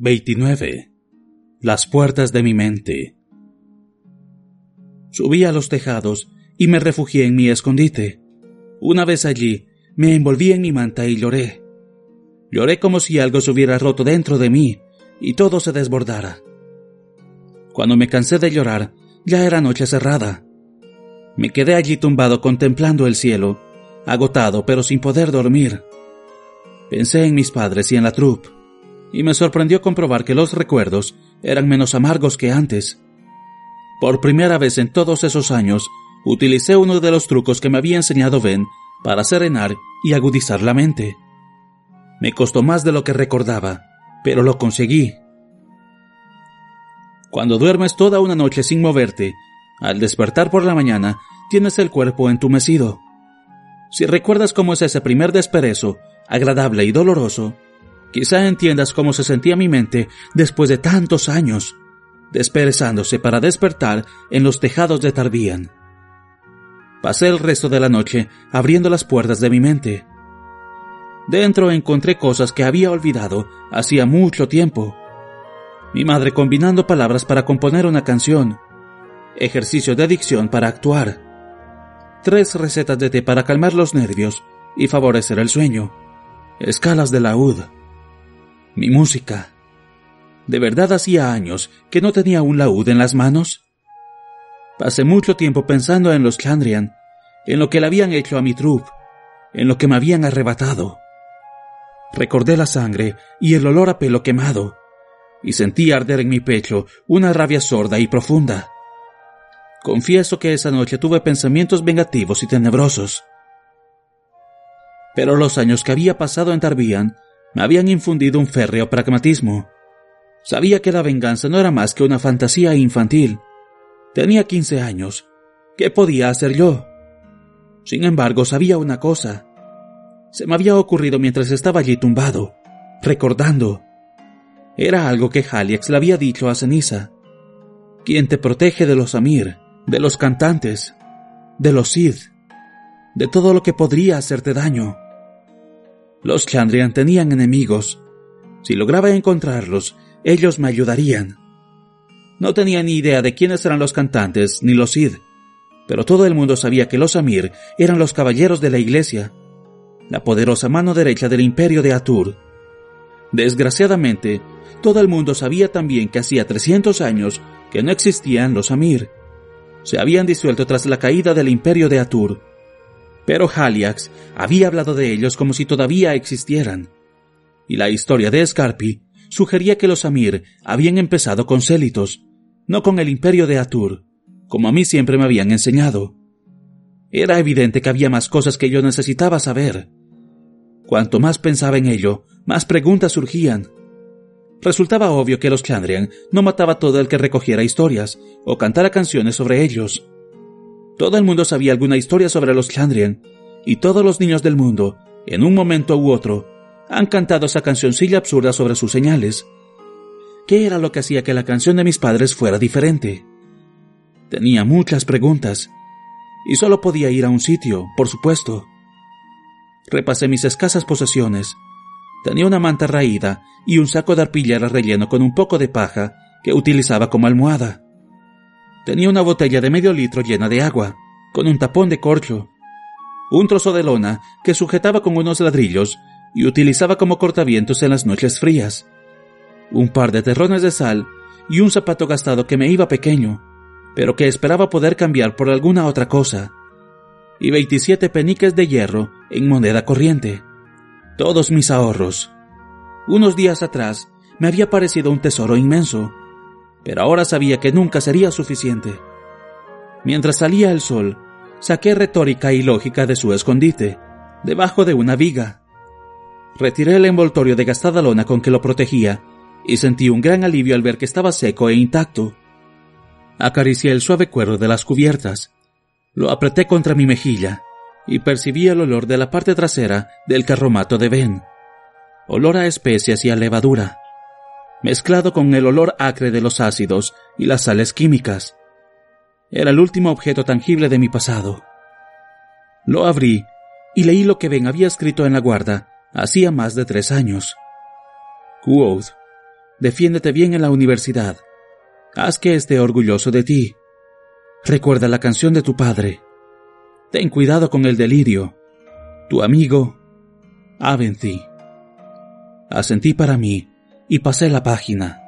29. Las puertas de mi mente. Subí a los tejados y me refugié en mi escondite. Una vez allí, me envolví en mi manta y lloré. Lloré como si algo se hubiera roto dentro de mí y todo se desbordara. Cuando me cansé de llorar, ya era noche cerrada. Me quedé allí tumbado contemplando el cielo, agotado pero sin poder dormir. Pensé en mis padres y en la troupe y me sorprendió comprobar que los recuerdos eran menos amargos que antes. Por primera vez en todos esos años, utilicé uno de los trucos que me había enseñado Ben para serenar y agudizar la mente. Me costó más de lo que recordaba, pero lo conseguí. Cuando duermes toda una noche sin moverte, al despertar por la mañana tienes el cuerpo entumecido. Si recuerdas cómo es ese primer desperezo, agradable y doloroso, quizá entiendas cómo se sentía mi mente después de tantos años, desperezándose para despertar en los tejados de Tarbían. Pasé el resto de la noche abriendo las puertas de mi mente. Dentro encontré cosas que había olvidado hacía mucho tiempo. Mi madre combinando palabras para componer una canción, ejercicio de dicción para actuar, tres recetas de té para calmar los nervios y favorecer el sueño, escalas de laúd, mi música. ¿De verdad hacía años que no tenía un laúd en las manos? Pasé mucho tiempo pensando en los Chandrian, en lo que le habían hecho a mi troupe, en lo que me habían arrebatado. Recordé la sangre y el olor a pelo quemado, y sentí arder en mi pecho una rabia sorda y profunda. Confieso que esa noche tuve pensamientos vengativos y tenebrosos. Pero los años que había pasado en Tarbian me habían infundido un férreo pragmatismo. Sabía que la venganza no era más que una fantasía infantil. Tenía quince años. ¿Qué podía hacer yo? Sin embargo, sabía una cosa. Se me había ocurrido mientras estaba allí tumbado, recordando. Era algo que Haliex le había dicho a Ceniza. Quien te protege de los Amir, de los cantantes, de los Sid, de todo lo que podría hacerte daño. Los Chandrian tenían enemigos. Si lograba encontrarlos, ellos me ayudarían. No tenía ni idea de quiénes eran los cantantes ni los Sid, pero todo el mundo sabía que los Amir eran los caballeros de la iglesia, la poderosa mano derecha del imperio de Atur. Desgraciadamente, todo el mundo sabía también que hacía 300 años que no existían los Amir. Se habían disuelto tras la caída del imperio de Atur. Pero Haliax había hablado de ellos como si todavía existieran. Y la historia de Scarpi sugería que los Amir habían empezado con Célitos, no con el imperio de Atur, como a mí siempre me habían enseñado. Era evidente que había más cosas que yo necesitaba saber. Cuanto más pensaba en ello, más preguntas surgían. Resultaba obvio que los Chandrian no mataba todo el que recogiera historias o cantara canciones sobre ellos. Todo el mundo sabía alguna historia sobre los Chandrian, y todos los niños del mundo, en un momento u otro, han cantado esa cancioncilla absurda sobre sus señales. ¿Qué era lo que hacía que la canción de mis padres fuera diferente? Tenía muchas preguntas, y solo podía ir a un sitio, por supuesto. Repasé mis escasas posesiones. Tenía una manta raída y un saco de arpillera relleno con un poco de paja que utilizaba como almohada. Tenía una botella de medio litro llena de agua, con un tapón de corcho, un trozo de lona que sujetaba con unos ladrillos y utilizaba como cortavientos en las noches frías, un par de terrones de sal y un zapato gastado que me iba pequeño, pero que esperaba poder cambiar por alguna otra cosa y 27 peniques de hierro en moneda corriente. Todos mis ahorros. Unos días atrás me había parecido un tesoro inmenso, pero ahora sabía que nunca sería suficiente. Mientras salía el sol, saqué retórica y lógica de su escondite, debajo de una viga, Retiré el envoltorio de gastada lona con que lo protegía y sentí un gran alivio al ver que estaba seco e intacto. Acaricié el suave cuero de las cubiertas, lo apreté contra mi mejilla y percibí el olor de la parte trasera del carromato de Ben. Olor a especias y a levadura, mezclado con el olor acre de los ácidos y las sales químicas. Era el último objeto tangible de mi pasado. Lo abrí y leí lo que Ben había escrito en la guarda hacía más de tres años. Quoth, defiéndete bien en la universidad. Haz que esté orgulloso de ti. Recuerda la canción de tu padre. Ten cuidado con el delirio. Tu amigo, Aventhi. Asentí para mí y pasé la página.